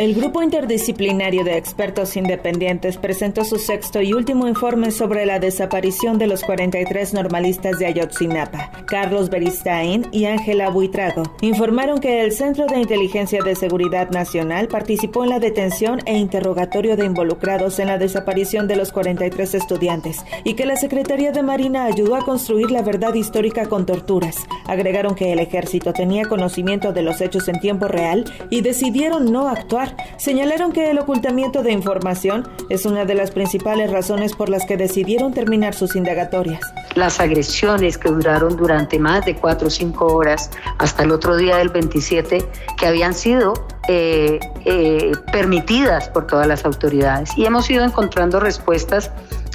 El grupo interdisciplinario de expertos independientes presentó su sexto y último informe sobre la desaparición de los 43 normalistas de Ayotzinapa. Carlos Beristain y Ángela Buitrago informaron que el Centro de Inteligencia de Seguridad Nacional participó en la detención e interrogatorio de involucrados en la desaparición de los 43 estudiantes y que la Secretaría de Marina ayudó a construir la verdad histórica con torturas. Agregaron que el ejército tenía conocimiento de los hechos en tiempo real y decidieron no actuar señalaron que el ocultamiento de información es una de las principales razones por las que decidieron terminar sus indagatorias. Las agresiones que duraron durante más de cuatro o cinco horas hasta el otro día del 27, que habían sido eh, eh, permitidas por todas las autoridades. Y hemos ido encontrando respuestas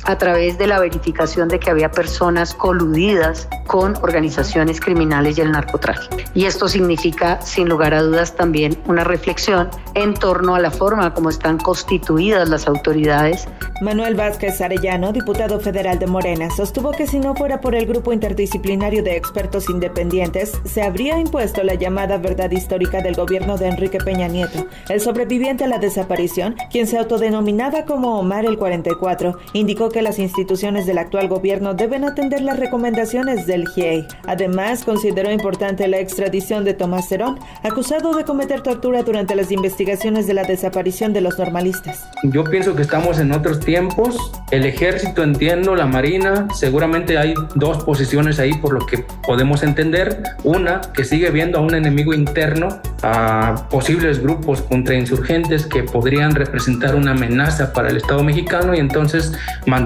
a través de la verificación de que había personas coludidas con organizaciones criminales y el narcotráfico. Y esto significa, sin lugar a dudas, también una reflexión en torno a la forma como están constituidas las autoridades. Manuel Vázquez Arellano, diputado federal de Morena, sostuvo que si no fuera por el grupo interdisciplinario de expertos independientes, se habría impuesto la llamada verdad histórica del gobierno de Enrique Peña Nieto. El sobreviviente a la desaparición, quien se autodenominaba como Omar el 44, indicó que las instituciones del actual gobierno deben atender las recomendaciones del GIEI. Además, consideró importante la extradición de Tomás Cerón, acusado de cometer tortura durante las investigaciones de la desaparición de los normalistas. Yo pienso que estamos en otros tiempos. El ejército, entiendo, la marina, seguramente hay dos posiciones ahí por lo que podemos entender. Una, que sigue viendo a un enemigo interno, a posibles grupos contrainsurgentes que podrían representar una amenaza para el Estado mexicano y entonces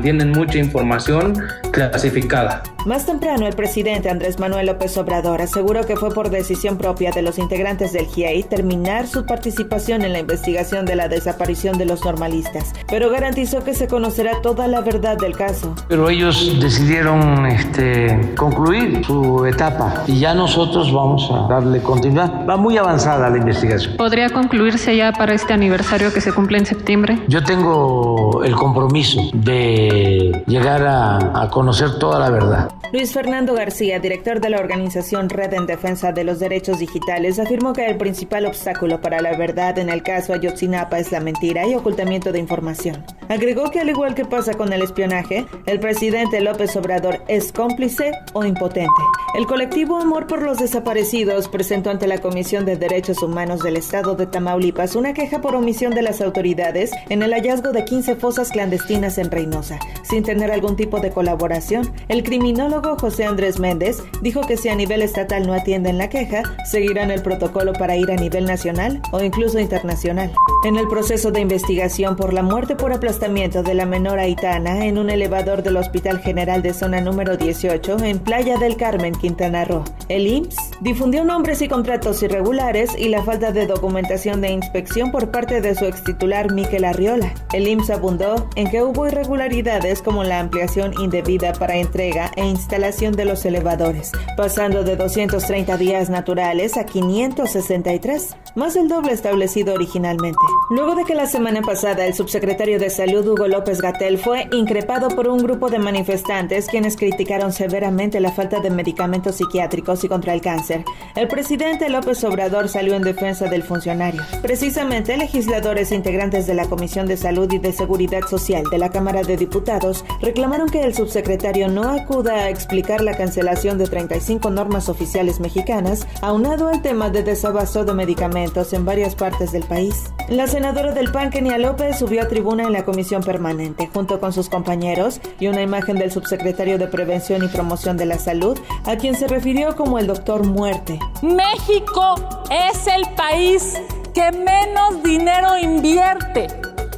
tienen mucha información clasificada. Más temprano, el presidente Andrés Manuel López Obrador aseguró que fue por decisión propia de los integrantes del GIEI terminar su participación en la investigación de la desaparición de los normalistas, pero garantizó que se conocerá toda la verdad del caso. Pero ellos decidieron este, concluir su etapa y ya nosotros vamos a darle continuidad. Va muy avanzada la investigación. ¿Podría concluirse ya para este aniversario que se cumple en septiembre? Yo tengo el compromiso de llegar a, a conocer toda la verdad. Luis Fernando García, director de la organización Red en Defensa de los Derechos Digitales, afirmó que el principal obstáculo para la verdad en el caso Ayotzinapa es la mentira y ocultamiento de información. Agregó que al igual que pasa con el espionaje, el presidente López Obrador es cómplice o impotente. El colectivo Amor por los Desaparecidos presentó ante la Comisión de Derechos Humanos del Estado de Tamaulipas una queja por omisión de las autoridades en el hallazgo de 15 fosas clandestinas en Reynosa, sin tener algún tipo de colaboración. El criminólogo José Andrés Méndez dijo que si a nivel estatal no atienden la queja, seguirán el protocolo para ir a nivel nacional o incluso internacional. En el proceso de investigación por la muerte por aplastamiento de la menor Aitana en un elevador del Hospital General de Zona número 18 en Playa del Carmen, Quintana Roo, el IMSS difundió nombres y contratos irregulares y la falta de documentación de inspección por parte de su extitular Miquel Arriola. El IMSS abundó en que hubo irregularidades como la ampliación indebida para entrega e instalación de los elevadores, pasando de 230 días naturales a 563, más el doble establecido originalmente. Luego de que la semana pasada el subsecretario de Salud Hugo López Gatel fue increpado por un grupo de manifestantes quienes criticaron severamente la falta de medicamentos psiquiátricos y contra el cáncer, el presidente López Obrador salió en defensa del funcionario. Precisamente, legisladores integrantes de la Comisión de Salud y de Seguridad Social de la Cámara de Diputados reclamaron que el subsecretario no acuda a explicar la cancelación de 35 normas oficiales mexicanas, aunado al tema de desabasto de medicamentos en varias partes del país. La senadora del PAN, Kenia López, subió a tribuna en la comisión permanente, junto con sus compañeros, y una imagen del subsecretario de Prevención y Promoción de la Salud, a quien se refirió como el doctor Muerte. México es el país que menos dinero invierte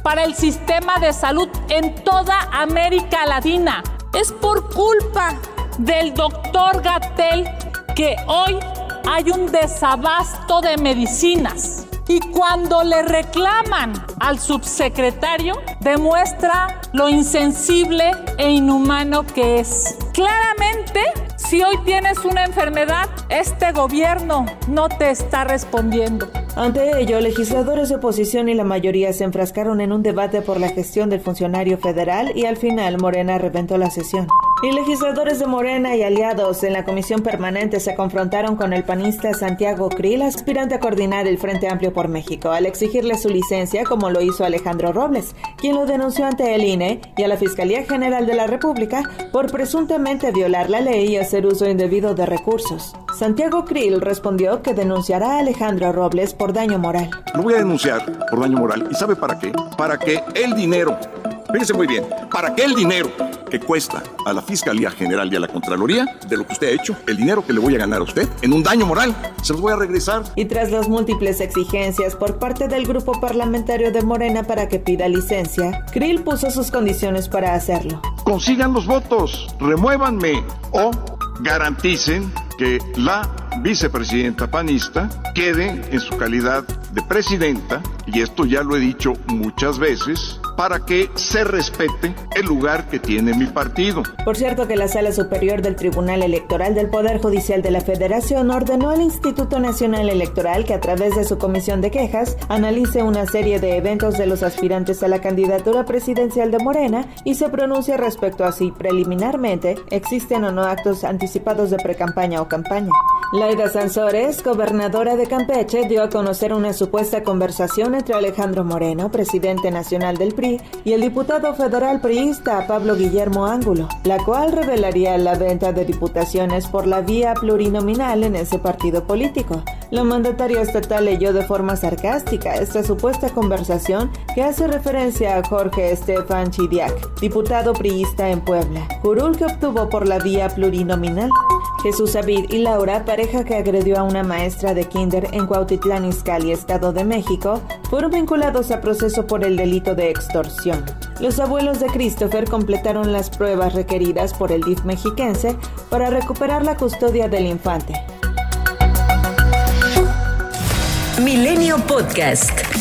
para el sistema de salud en toda América Latina. Es por culpa del doctor Gatel que hoy hay un desabasto de medicinas. Y cuando le reclaman al subsecretario, demuestra lo insensible e inhumano que es. Claramente, si hoy tienes una enfermedad, este gobierno no te está respondiendo. Ante ello, legisladores de oposición y la mayoría se enfrascaron en un debate por la gestión del funcionario federal y al final Morena reventó la sesión. Y legisladores de Morena y aliados en la comisión permanente se confrontaron con el panista Santiago Krill, aspirante a coordinar el Frente Amplio por México, al exigirle su licencia, como lo hizo Alejandro Robles, quien lo denunció ante el INE y a la Fiscalía General de la República por presuntamente violar la ley y hacer uso indebido de recursos. Santiago Krill respondió que denunciará a Alejandro Robles por daño moral. Lo voy a denunciar por daño moral. ¿Y sabe para qué? Para que el dinero, fíjese muy bien, para que el dinero que cuesta a la Fiscalía General y a la Contraloría de lo que usted ha hecho, el dinero que le voy a ganar a usted en un daño moral, se los voy a regresar. Y tras las múltiples exigencias por parte del grupo parlamentario de Morena para que pida licencia, Krill puso sus condiciones para hacerlo. Consigan los votos, remuévanme o garanticen que la vicepresidenta panista quede en su calidad de presidenta, y esto ya lo he dicho muchas veces, para que se respete el lugar que tiene mi partido. Por cierto que la Sala Superior del Tribunal Electoral del Poder Judicial de la Federación ordenó al Instituto Nacional Electoral que a través de su comisión de quejas analice una serie de eventos de los aspirantes a la candidatura presidencial de Morena y se pronuncie respecto a si preliminarmente existen o no actos anticipados de precampaña o campaña. Laida Sansores, gobernadora de Campeche, dio a conocer una supuesta conversación entre Alejandro Moreno, presidente nacional del PRI, y el diputado federal priista Pablo Guillermo Ángulo, la cual revelaría la venta de diputaciones por la vía plurinominal en ese partido político. La mandataria estatal leyó de forma sarcástica esta supuesta conversación que hace referencia a Jorge Estefan Chidiac, diputado priista en Puebla, curul que obtuvo por la vía plurinominal. Jesús Avid y Laura, pareja que agredió a una maestra de kinder en Cuautitlán Izcalli, Estado de México, fueron vinculados a proceso por el delito de extorsión. Los abuelos de Christopher completaron las pruebas requeridas por el DIF mexiquense para recuperar la custodia del infante. Milenio Podcast.